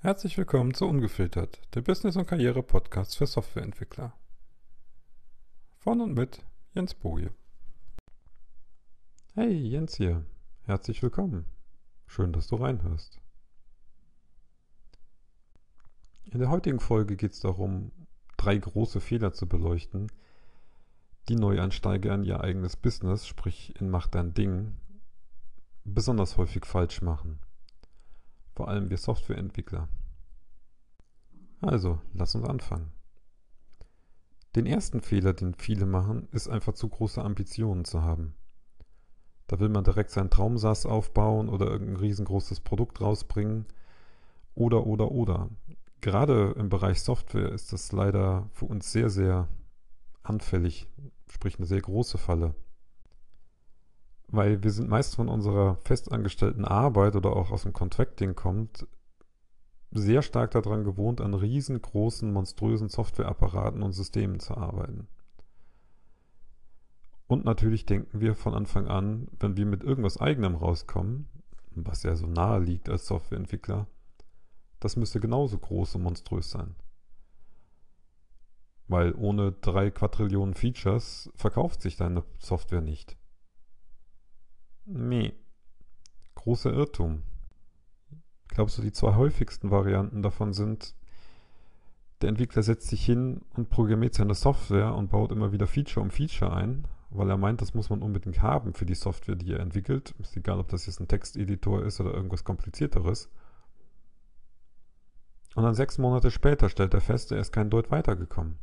Herzlich willkommen zu Ungefiltert, der Business- und Karriere-Podcast für Softwareentwickler. Von und mit Jens Boje. Hey, Jens hier. Herzlich willkommen. Schön, dass du reinhörst. In der heutigen Folge geht es darum, drei große Fehler zu beleuchten, die Neueinsteiger in ihr eigenes Business, sprich in Mach dein Ding, besonders häufig falsch machen. Vor allem wir Softwareentwickler. Also, lass uns anfangen. Den ersten Fehler, den viele machen, ist einfach zu große Ambitionen zu haben. Da will man direkt seinen Traumsatz aufbauen oder irgendein riesengroßes Produkt rausbringen. Oder, oder, oder. Gerade im Bereich Software ist das leider für uns sehr, sehr anfällig, sprich eine sehr große Falle. Weil wir sind meist von unserer festangestellten Arbeit oder auch aus dem Contracting kommt, sehr stark daran gewohnt, an riesengroßen, monströsen Softwareapparaten und Systemen zu arbeiten. Und natürlich denken wir von Anfang an, wenn wir mit irgendwas eigenem rauskommen, was ja so nahe liegt als Softwareentwickler, das müsste genauso groß und monströs sein. Weil ohne drei Quadrillionen Features verkauft sich deine Software nicht. Nee. Großer Irrtum. Ich glaube, so die zwei häufigsten Varianten davon sind, der Entwickler setzt sich hin und programmiert seine Software und baut immer wieder Feature um Feature ein, weil er meint, das muss man unbedingt haben für die Software, die er entwickelt. Ist egal, ob das jetzt ein Texteditor ist oder irgendwas komplizierteres. Und dann sechs Monate später stellt er fest, er ist kein Deut weitergekommen.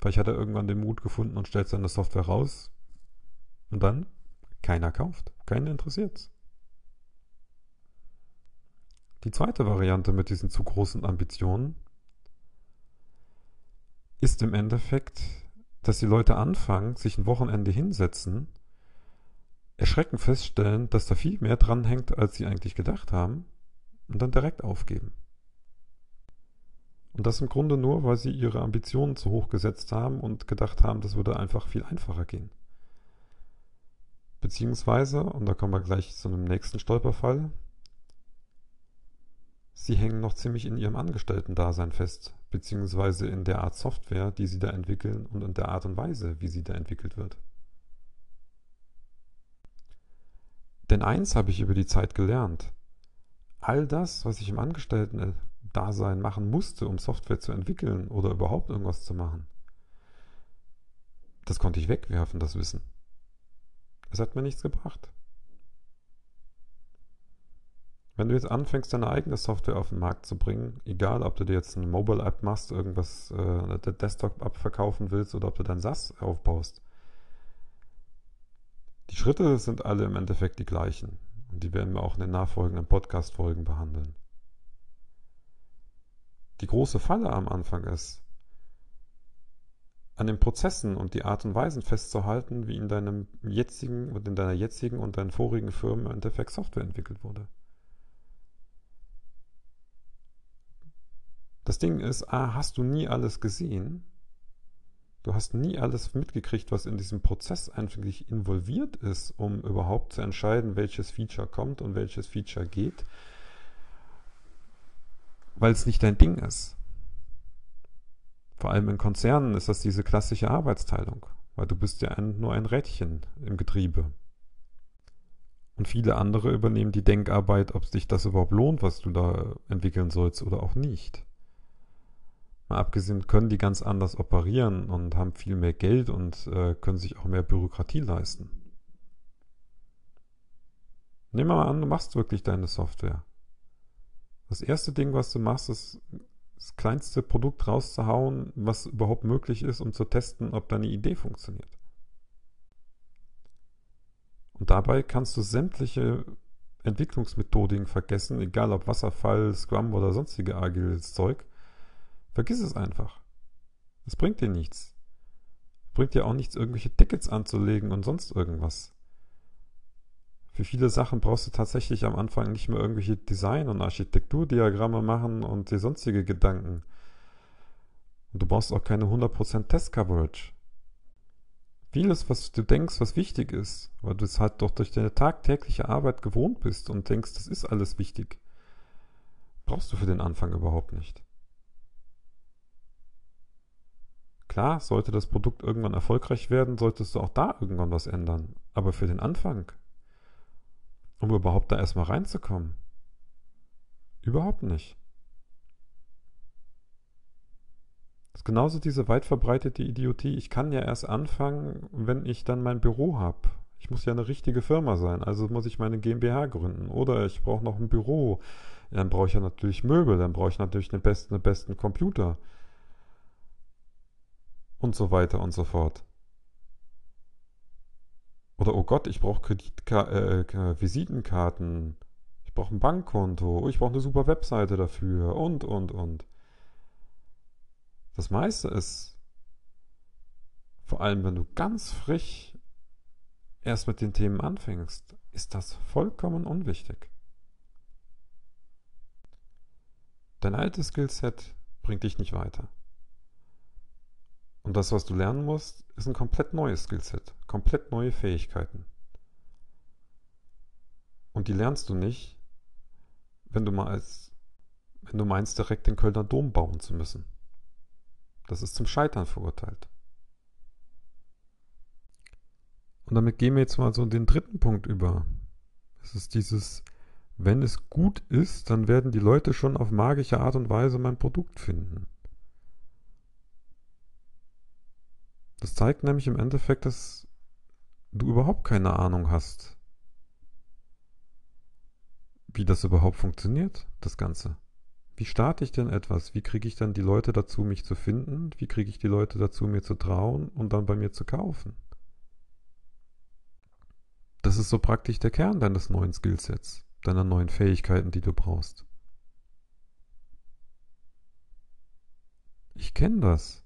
Vielleicht hat er irgendwann den Mut gefunden und stellt seine Software raus. Und dann? Keiner kauft. Keiner interessiert's. Die zweite Variante mit diesen zu großen Ambitionen ist im Endeffekt, dass die Leute anfangen, sich ein Wochenende hinsetzen, erschrecken feststellen, dass da viel mehr dranhängt, als sie eigentlich gedacht haben, und dann direkt aufgeben. Und das im Grunde nur, weil sie ihre Ambitionen zu hoch gesetzt haben und gedacht haben, das würde einfach viel einfacher gehen. Beziehungsweise, und da kommen wir gleich zu einem nächsten Stolperfall, sie hängen noch ziemlich in ihrem Angestellten-Dasein fest, beziehungsweise in der Art Software, die sie da entwickeln und in der Art und Weise, wie sie da entwickelt wird. Denn eins habe ich über die Zeit gelernt. All das, was ich im Angestellten-Dasein machen musste, um Software zu entwickeln oder überhaupt irgendwas zu machen, das konnte ich wegwerfen, das Wissen. Es hat mir nichts gebracht. Wenn du jetzt anfängst, deine eigene Software auf den Markt zu bringen, egal ob du dir jetzt eine Mobile-App machst, irgendwas, äh, eine Desktop-App verkaufen willst oder ob du dein SaaS aufbaust, die Schritte sind alle im Endeffekt die gleichen. Und die werden wir auch in den nachfolgenden Podcast-Folgen behandeln. Die große Falle am Anfang ist, an den Prozessen und die Art und Weisen festzuhalten, wie in deinem jetzigen und in deiner jetzigen und deinen vorigen Firmen im Endeffekt Software entwickelt wurde. Das Ding ist, A, hast du nie alles gesehen. Du hast nie alles mitgekriegt, was in diesem Prozess eigentlich involviert ist, um überhaupt zu entscheiden, welches Feature kommt und welches Feature geht, weil es nicht dein Ding ist. Vor allem in Konzernen ist das diese klassische Arbeitsteilung, weil du bist ja ein, nur ein Rädchen im Getriebe. Und viele andere übernehmen die Denkarbeit, ob sich das überhaupt lohnt, was du da entwickeln sollst oder auch nicht. Mal abgesehen können die ganz anders operieren und haben viel mehr Geld und äh, können sich auch mehr Bürokratie leisten. Nehmen wir mal an, du machst wirklich deine Software. Das erste Ding, was du machst, ist das kleinste Produkt rauszuhauen, was überhaupt möglich ist, um zu testen, ob deine Idee funktioniert. Und dabei kannst du sämtliche Entwicklungsmethodiken vergessen, egal ob Wasserfall, Scrum oder sonstige agiles Zeug. Vergiss es einfach. Es bringt dir nichts. Bringt dir auch nichts, irgendwelche Tickets anzulegen und sonst irgendwas. Für viele Sachen brauchst du tatsächlich am Anfang nicht mehr irgendwelche Design- und Architekturdiagramme machen und die sonstige Gedanken. Und du brauchst auch keine 100% Test-Coverage. Vieles, was du denkst, was wichtig ist, weil du es halt doch durch deine tagtägliche Arbeit gewohnt bist und denkst, das ist alles wichtig, Brauchst du für den Anfang überhaupt nicht. Klar, sollte das Produkt irgendwann erfolgreich werden, solltest du auch da irgendwann was ändern. Aber für den Anfang, um überhaupt da erstmal reinzukommen, überhaupt nicht. Das ist genauso diese weit verbreitete Idiotie. Ich kann ja erst anfangen, wenn ich dann mein Büro habe. Ich muss ja eine richtige Firma sein, also muss ich meine GmbH gründen. Oder ich brauche noch ein Büro. Dann brauche ich ja natürlich Möbel, dann brauche ich natürlich den besten, den besten Computer und so weiter und so fort. Oder oh Gott, ich brauche äh, Visitenkarten, ich brauche ein Bankkonto, ich brauche eine super Webseite dafür und, und, und. Das meiste ist, vor allem wenn du ganz frisch erst mit den Themen anfängst, ist das vollkommen unwichtig. Dein altes Skillset bringt dich nicht weiter. Und das, was du lernen musst, ist ein komplett neues Skillset, komplett neue Fähigkeiten. Und die lernst du nicht, wenn du mal als, wenn du meinst, direkt den Kölner Dom bauen zu müssen. Das ist zum Scheitern verurteilt. Und damit gehen wir jetzt mal so den dritten Punkt über. Es ist dieses, wenn es gut ist, dann werden die Leute schon auf magische Art und Weise mein Produkt finden. Das zeigt nämlich im Endeffekt, dass du überhaupt keine Ahnung hast, wie das überhaupt funktioniert, das Ganze. Wie starte ich denn etwas? Wie kriege ich dann die Leute dazu, mich zu finden? Wie kriege ich die Leute dazu, mir zu trauen und dann bei mir zu kaufen? Das ist so praktisch der Kern deines neuen Skillsets, deiner neuen Fähigkeiten, die du brauchst. Ich kenne das.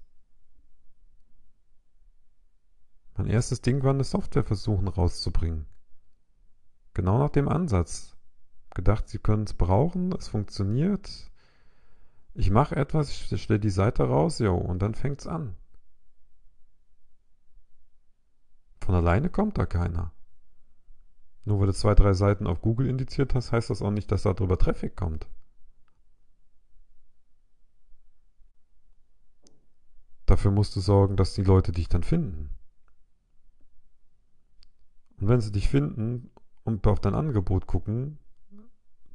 Mein erstes Ding war eine Software versuchen rauszubringen. Genau nach dem Ansatz. Gedacht, sie können es brauchen, es funktioniert. Ich mache etwas, ich stelle die Seite raus, jo, und dann fängt es an. Von alleine kommt da keiner. Nur weil du zwei, drei Seiten auf Google indiziert hast, heißt das auch nicht, dass darüber Traffic kommt. Dafür musst du sorgen, dass die Leute dich dann finden. Und wenn sie dich finden und auf dein Angebot gucken,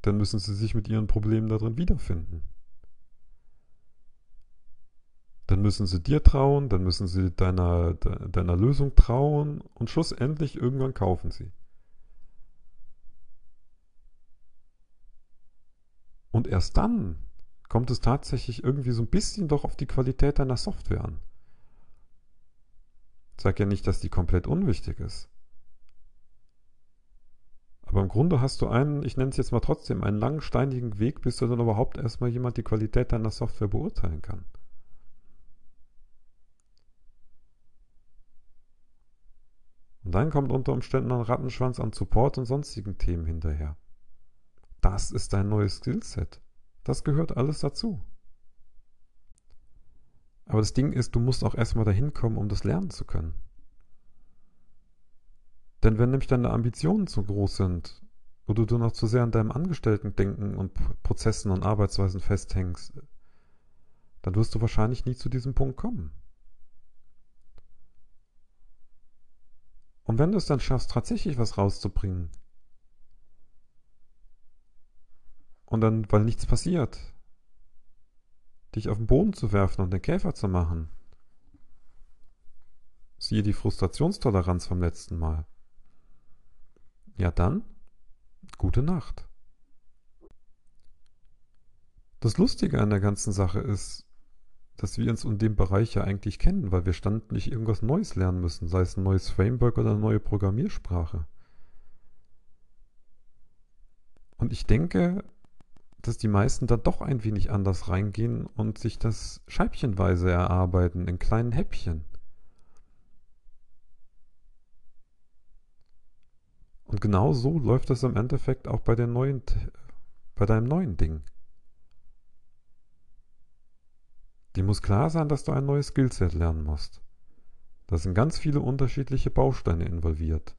dann müssen sie sich mit ihren Problemen darin wiederfinden. Dann müssen sie dir trauen, dann müssen sie deiner, deiner Lösung trauen und schlussendlich irgendwann kaufen sie. Und erst dann kommt es tatsächlich irgendwie so ein bisschen doch auf die Qualität deiner Software an. Ich sage ja nicht, dass die komplett unwichtig ist. Aber im Grunde hast du einen, ich nenne es jetzt mal trotzdem, einen langen, steinigen Weg, bis du dann überhaupt erstmal jemand die Qualität deiner Software beurteilen kann. Und dann kommt unter Umständen ein Rattenschwanz an Support und sonstigen Themen hinterher. Das ist dein neues Skillset. Das gehört alles dazu. Aber das Ding ist, du musst auch erstmal dahin kommen, um das lernen zu können. Denn wenn nämlich deine Ambitionen zu groß sind oder du noch zu sehr an deinem Angestellten-Denken und Prozessen und Arbeitsweisen festhängst, dann wirst du wahrscheinlich nie zu diesem Punkt kommen. Und wenn du es dann schaffst, tatsächlich was rauszubringen, und dann, weil nichts passiert, dich auf den Boden zu werfen und den Käfer zu machen, siehe die Frustrationstoleranz vom letzten Mal, ja dann, gute Nacht. Das Lustige an der ganzen Sache ist, dass wir uns in dem Bereich ja eigentlich kennen, weil wir standlich irgendwas Neues lernen müssen, sei es ein neues Framework oder eine neue Programmiersprache. Und ich denke, dass die meisten da doch ein wenig anders reingehen und sich das scheibchenweise erarbeiten, in kleinen Häppchen. Und genau so läuft das im Endeffekt auch bei, den neuen, bei deinem neuen Ding. Dir muss klar sein, dass du ein neues Skillset lernen musst. Da sind ganz viele unterschiedliche Bausteine involviert.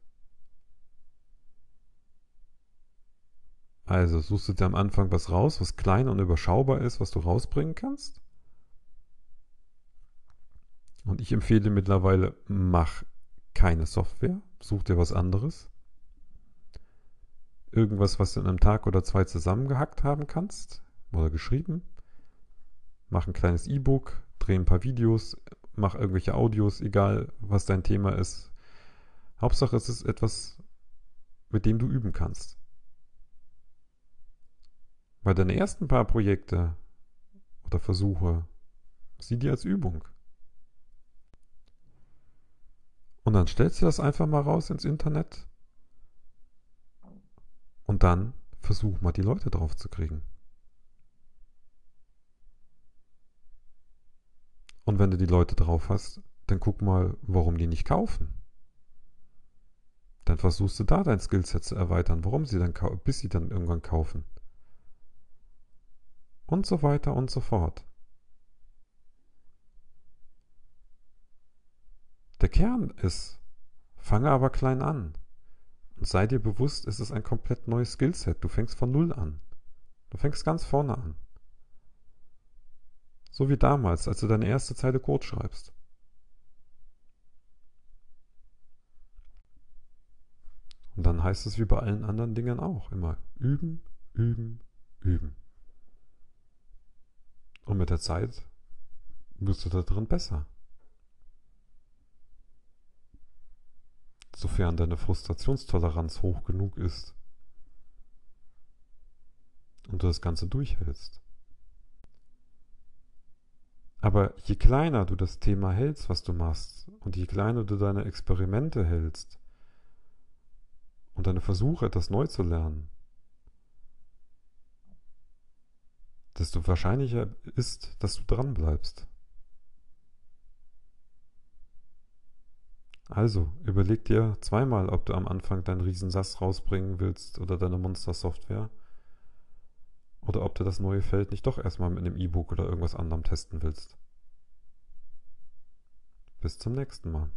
Also suchst du dir am Anfang was raus, was klein und überschaubar ist, was du rausbringen kannst. Und ich empfehle mittlerweile, mach keine Software, such dir was anderes. Irgendwas, was du in einem Tag oder zwei zusammengehackt haben kannst oder geschrieben. Mach ein kleines E-Book, dreh ein paar Videos, mach irgendwelche Audios, egal was dein Thema ist. Hauptsache es ist etwas, mit dem du üben kannst. Weil deine ersten paar Projekte oder Versuche, sieh dir als Übung. Und dann stellst du das einfach mal raus ins Internet und dann versuch mal die Leute drauf zu kriegen. Und wenn du die Leute drauf hast, dann guck mal, warum die nicht kaufen. Dann versuchst du da dein Skillset zu erweitern, warum sie dann bis sie dann irgendwann kaufen und so weiter und so fort. Der Kern ist, fange aber klein an und sei dir bewusst, es ist ein komplett neues Skillset. Du fängst von Null an. Du fängst ganz vorne an. So wie damals, als du deine erste Zeile Code schreibst. Und dann heißt es wie bei allen anderen Dingen auch immer üben, üben, üben. Und mit der Zeit wirst du da drin besser. Sofern deine Frustrationstoleranz hoch genug ist und du das Ganze durchhältst. Aber je kleiner du das Thema hältst, was du machst, und je kleiner du deine Experimente hältst und deine Versuche, etwas neu zu lernen, desto wahrscheinlicher ist, dass du dran bleibst. Also, überleg dir zweimal, ob du am Anfang deinen Riesensass rausbringen willst oder deine Monster-Software. Oder ob du das neue Feld nicht doch erstmal mit einem E-Book oder irgendwas anderem testen willst. Bis zum nächsten Mal.